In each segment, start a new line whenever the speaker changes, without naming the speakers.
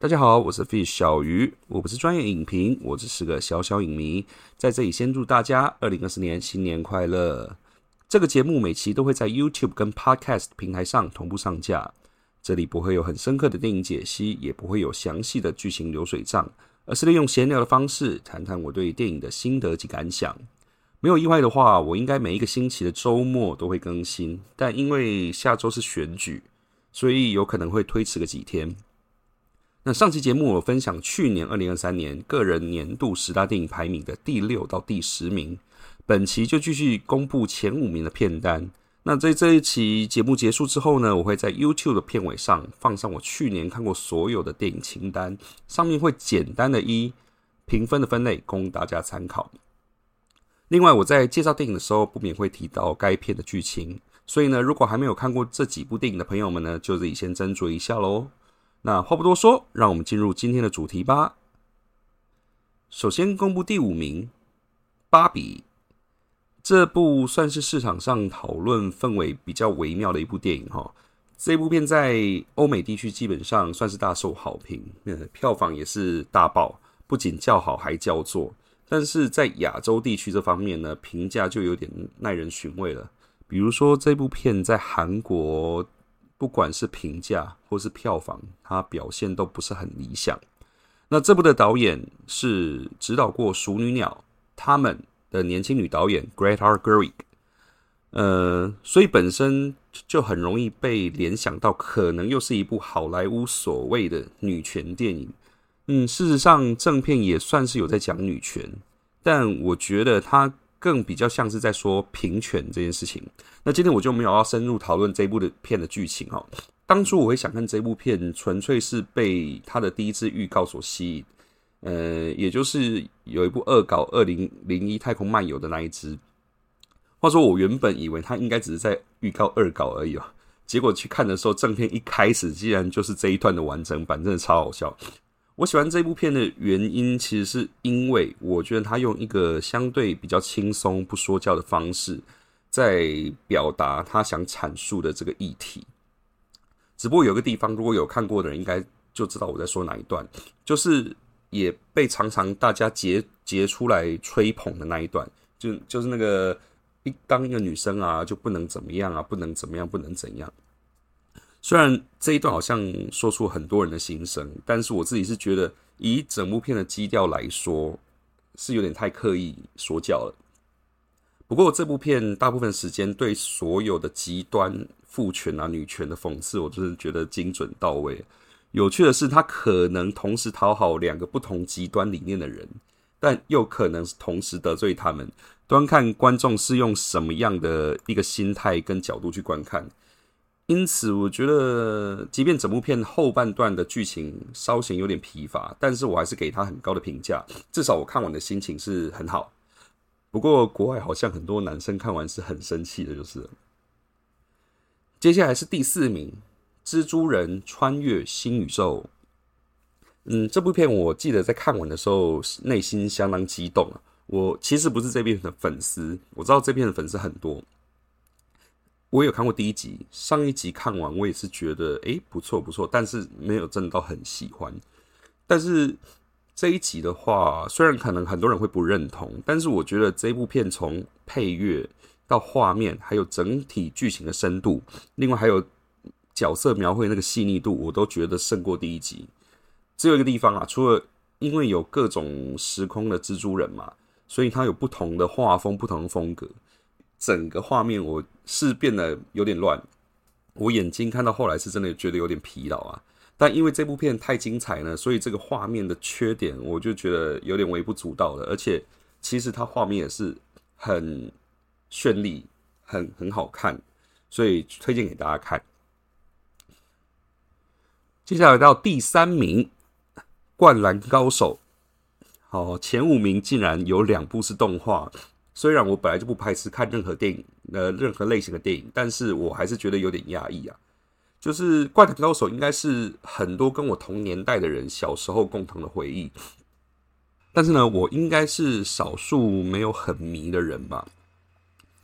大家好，我是 Fish 小鱼，我不是专业影评，我只是个小小影迷，在这里先祝大家二零二四年新年快乐。这个节目每期都会在 YouTube 跟 Podcast 平台上同步上架，这里不会有很深刻的电影解析，也不会有详细的剧情流水账，而是利用闲聊的方式谈谈我对电影的心得及感想。没有意外的话，我应该每一个星期的周末都会更新，但因为下周是选举，所以有可能会推迟个几天。那上期节目我分享去年二零二三年个人年度十大电影排名的第六到第十名，本期就继续公布前五名的片单。那在这一期节目结束之后呢，我会在 YouTube 的片尾上放上我去年看过所有的电影清单，上面会简单的一评分的分类供大家参考。另外，我在介绍电影的时候不免会提到该片的剧情，所以呢，如果还没有看过这几部电影的朋友们呢，就自己先斟酌一下喽。那话不多说，让我们进入今天的主题吧。首先公布第五名，《芭比》这部算是市场上讨论氛围比较微妙的一部电影哈。这部片在欧美地区基本上算是大受好评，票房也是大爆，不仅叫好还叫座。但是在亚洲地区这方面呢，评价就有点耐人寻味了。比如说这部片在韩国。不管是评价或是票房，它表现都不是很理想。那这部的导演是指导过《熟女鸟》他们的年轻女导演 Greta Gerwig，呃，所以本身就很容易被联想到，可能又是一部好莱坞所谓的女权电影。嗯，事实上正片也算是有在讲女权，但我觉得它。更比较像是在说平权这件事情。那今天我就没有要深入讨论这部的片的剧情哦。当初我会想看这部片，纯粹是被它的第一支预告所吸引。呃，也就是有一部恶搞《二零零一太空漫游》的那一支。话说，我原本以为它应该只是在预告恶搞而已啊，结果去看的时候，正片一开始竟然就是这一段的完整版，真的超好笑。我喜欢这部片的原因，其实是因为我觉得他用一个相对比较轻松、不说教的方式，在表达他想阐述的这个议题。只不过有个地方，如果有看过的人，应该就知道我在说哪一段，就是也被常常大家截截出来吹捧的那一段，就就是那个一当一个女生啊，就不能怎么样啊，不能怎么样，不能怎样。虽然这一段好像说出很多人的心声，但是我自己是觉得，以整部片的基调来说，是有点太刻意说教了。不过这部片大部分时间对所有的极端父权啊、女权的讽刺，我真的觉得精准到位。有趣的是，他可能同时讨好两个不同极端理念的人，但又可能同时得罪他们。端看观众是用什么样的一个心态跟角度去观看。因此，我觉得，即便整部片后半段的剧情稍显有点疲乏，但是我还是给他很高的评价。至少我看完的心情是很好。不过，国外好像很多男生看完是很生气的，就是。接下来是第四名，《蜘蛛人穿越新宇宙》。嗯，这部片我记得在看完的时候，内心相当激动啊。我其实不是这边的粉丝，我知道这边的粉丝很多。我有看过第一集，上一集看完我也是觉得诶不错不错，但是没有真的到很喜欢。但是这一集的话，虽然可能很多人会不认同，但是我觉得这部片从配乐到画面，还有整体剧情的深度，另外还有角色描绘那个细腻度，我都觉得胜过第一集。只有一个地方啊，除了因为有各种时空的蜘蛛人嘛，所以它有不同的画风、不同的风格。整个画面我是变得有点乱，我眼睛看到后来是真的觉得有点疲劳啊。但因为这部片太精彩呢，所以这个画面的缺点我就觉得有点微不足道了。而且其实它画面也是很绚丽、很很好看，所以推荐给大家看。接下来到第三名，《灌篮高手》。好，前五名竟然有两部是动画。虽然我本来就不排斥看任何电影，呃，任何类型的电影，但是我还是觉得有点压抑啊。就是《怪谈高手》应该是很多跟我同年代的人小时候共同的回忆，但是呢，我应该是少数没有很迷的人吧。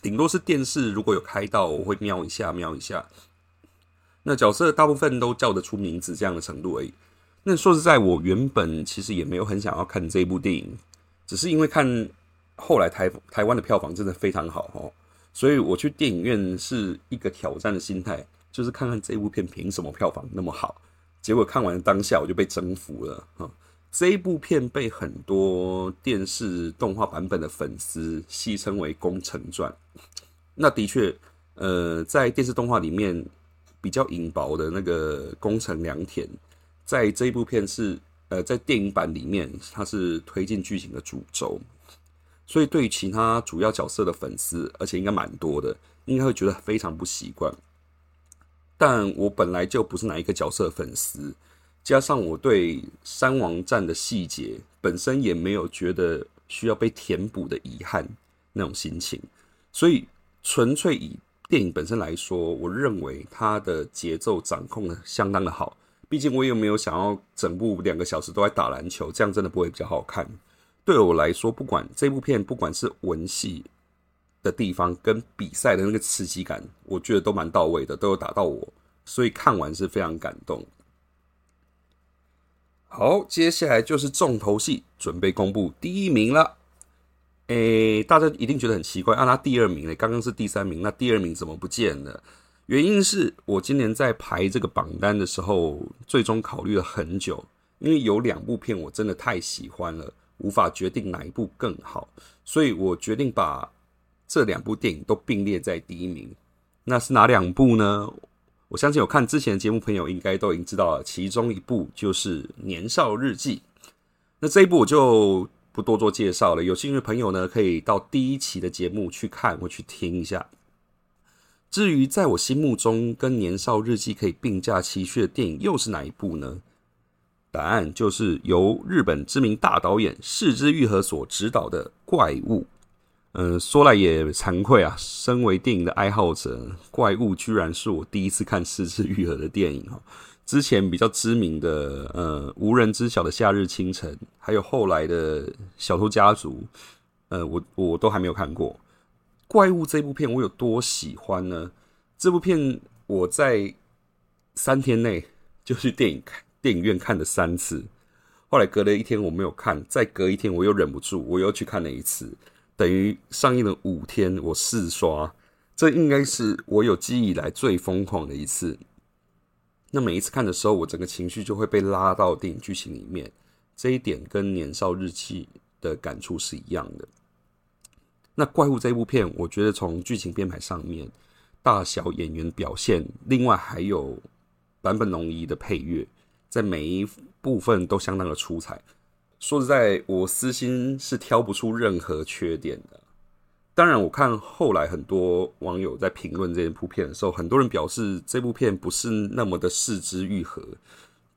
顶多是电视如果有开到，我会瞄一下，瞄一下。那角色大部分都叫得出名字这样的程度而已。那说实在，我原本其实也没有很想要看这部电影，只是因为看后来台台湾的票房真的非常好哦，所以我去电影院是一个挑战的心态，就是看看这部片凭什么票房那么好。结果看完当下我就被征服了啊！这一部片被很多电视动画版本的粉丝戏称为《工程传》。那的确，呃，在电视动画里面比较隐薄的那个宫城良田，在这一部片是呃，在电影版里面它是推进剧情的主轴，所以对于其他主要角色的粉丝，而且应该蛮多的，应该会觉得非常不习惯。但我本来就不是哪一个角色的粉丝，加上我对三王战的细节本身也没有觉得需要被填补的遗憾那种心情，所以纯粹以电影本身来说，我认为它的节奏掌控的相当的好。毕竟我也没有想要整部两个小时都在打篮球，这样真的不会比较好看。对我来说，不管这部片不管是文戏。的地方跟比赛的那个刺激感，我觉得都蛮到位的，都有打到我，所以看完是非常感动。好，接下来就是重头戏，准备公布第一名了。诶，大家一定觉得很奇怪，啊，他第二名呢？刚刚是第三名，那第二名怎么不见了？原因是我今年在排这个榜单的时候，最终考虑了很久，因为有两部片我真的太喜欢了，无法决定哪一部更好，所以我决定把。这两部电影都并列在第一名，那是哪两部呢？我相信有看之前的节目朋友应该都已经知道了，其中一部就是《年少日记》。那这一部我就不多做介绍了，有兴趣的朋友呢，可以到第一期的节目去看或去听一下。至于在我心目中跟《年少日记》可以并驾齐驱的电影又是哪一部呢？答案就是由日本知名大导演市之愈合所执导的《怪物》。嗯，说来也惭愧啊，身为电影的爱好者，《怪物》居然是我第一次看四次愈合的电影哈。之前比较知名的，呃，无人知晓的夏日清晨，还有后来的小偷家族，呃，我我都还没有看过。《怪物》这部片我有多喜欢呢？这部片我在三天内就去电影看电影院看了三次，后来隔了一天我没有看，再隔一天我又忍不住，我又去看了一次。等于上映了五天，我四刷，这应该是我有记忆以来最疯狂的一次。那每一次看的时候，我整个情绪就会被拉到电影剧情里面，这一点跟《年少日记》的感触是一样的。那《怪物》这部片，我觉得从剧情编排上面、大小演员表现，另外还有坂本龙一的配乐，在每一部分都相当的出彩。说实在，我私心是挑不出任何缺点的。当然，我看后来很多网友在评论这部片的时候，很多人表示这部片不是那么的视之愈合。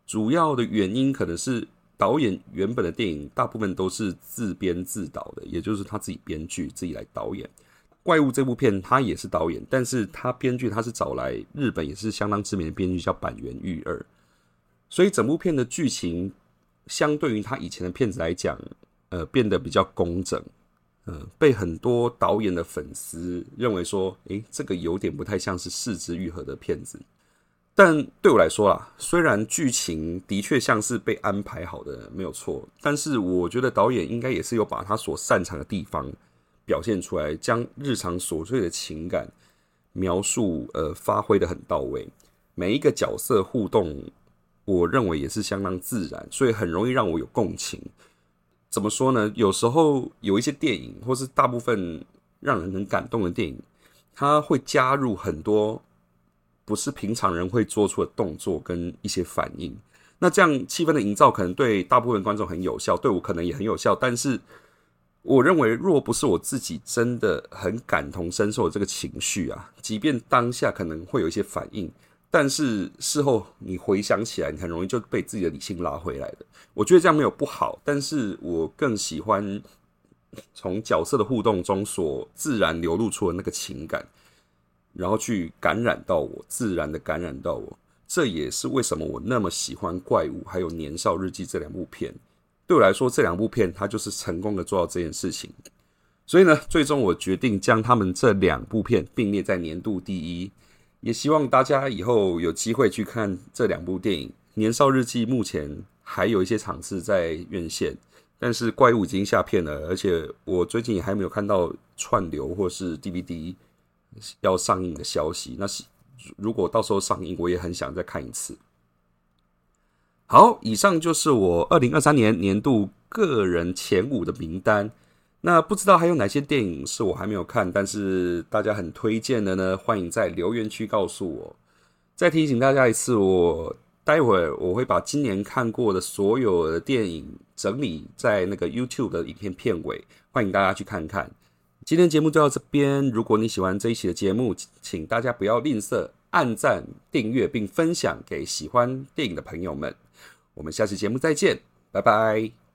主要的原因可能是导演原本的电影大部分都是自编自导的，也就是他自己编剧自己来导演。怪物这部片他也是导演，但是他编剧他是找来日本也是相当知名的编剧叫板垣裕二，所以整部片的剧情。相对于他以前的片子来讲，呃，变得比较工整，嗯，被很多导演的粉丝认为说，诶，这个有点不太像是四肢愈合的片子。但对我来说啦，虽然剧情的确像是被安排好的，没有错，但是我觉得导演应该也是有把他所擅长的地方表现出来，将日常琐碎的情感描述，呃，发挥的很到位，每一个角色互动。我认为也是相当自然，所以很容易让我有共情。怎么说呢？有时候有一些电影，或是大部分让人很感动的电影，它会加入很多不是平常人会做出的动作跟一些反应。那这样气氛的营造，可能对大部分观众很有效，对我可能也很有效。但是，我认为若不是我自己真的很感同身受这个情绪啊，即便当下可能会有一些反应。但是事后你回想起来，你很容易就被自己的理性拉回来的。我觉得这样没有不好，但是我更喜欢从角色的互动中所自然流露出的那个情感，然后去感染到我，自然的感染到我。这也是为什么我那么喜欢《怪物》还有《年少日记》这两部片。对我来说，这两部片它就是成功的做到这件事情。所以呢，最终我决定将他们这两部片并列在年度第一。也希望大家以后有机会去看这两部电影，《年少日记》目前还有一些场次在院线，但是怪物已经下片了，而且我最近也还没有看到串流或是 DVD 要上映的消息。那是如果到时候上映，我也很想再看一次。好，以上就是我二零二三年年度个人前五的名单。那不知道还有哪些电影是我还没有看，但是大家很推荐的呢？欢迎在留言区告诉我。再提醒大家一次，我待会儿我会把今年看过的所有的电影整理在那个 YouTube 的影片片尾，欢迎大家去看看。今天节目就到这边，如果你喜欢这一期的节目，请大家不要吝啬按赞、订阅并分享给喜欢电影的朋友们。我们下期节目再见，拜拜。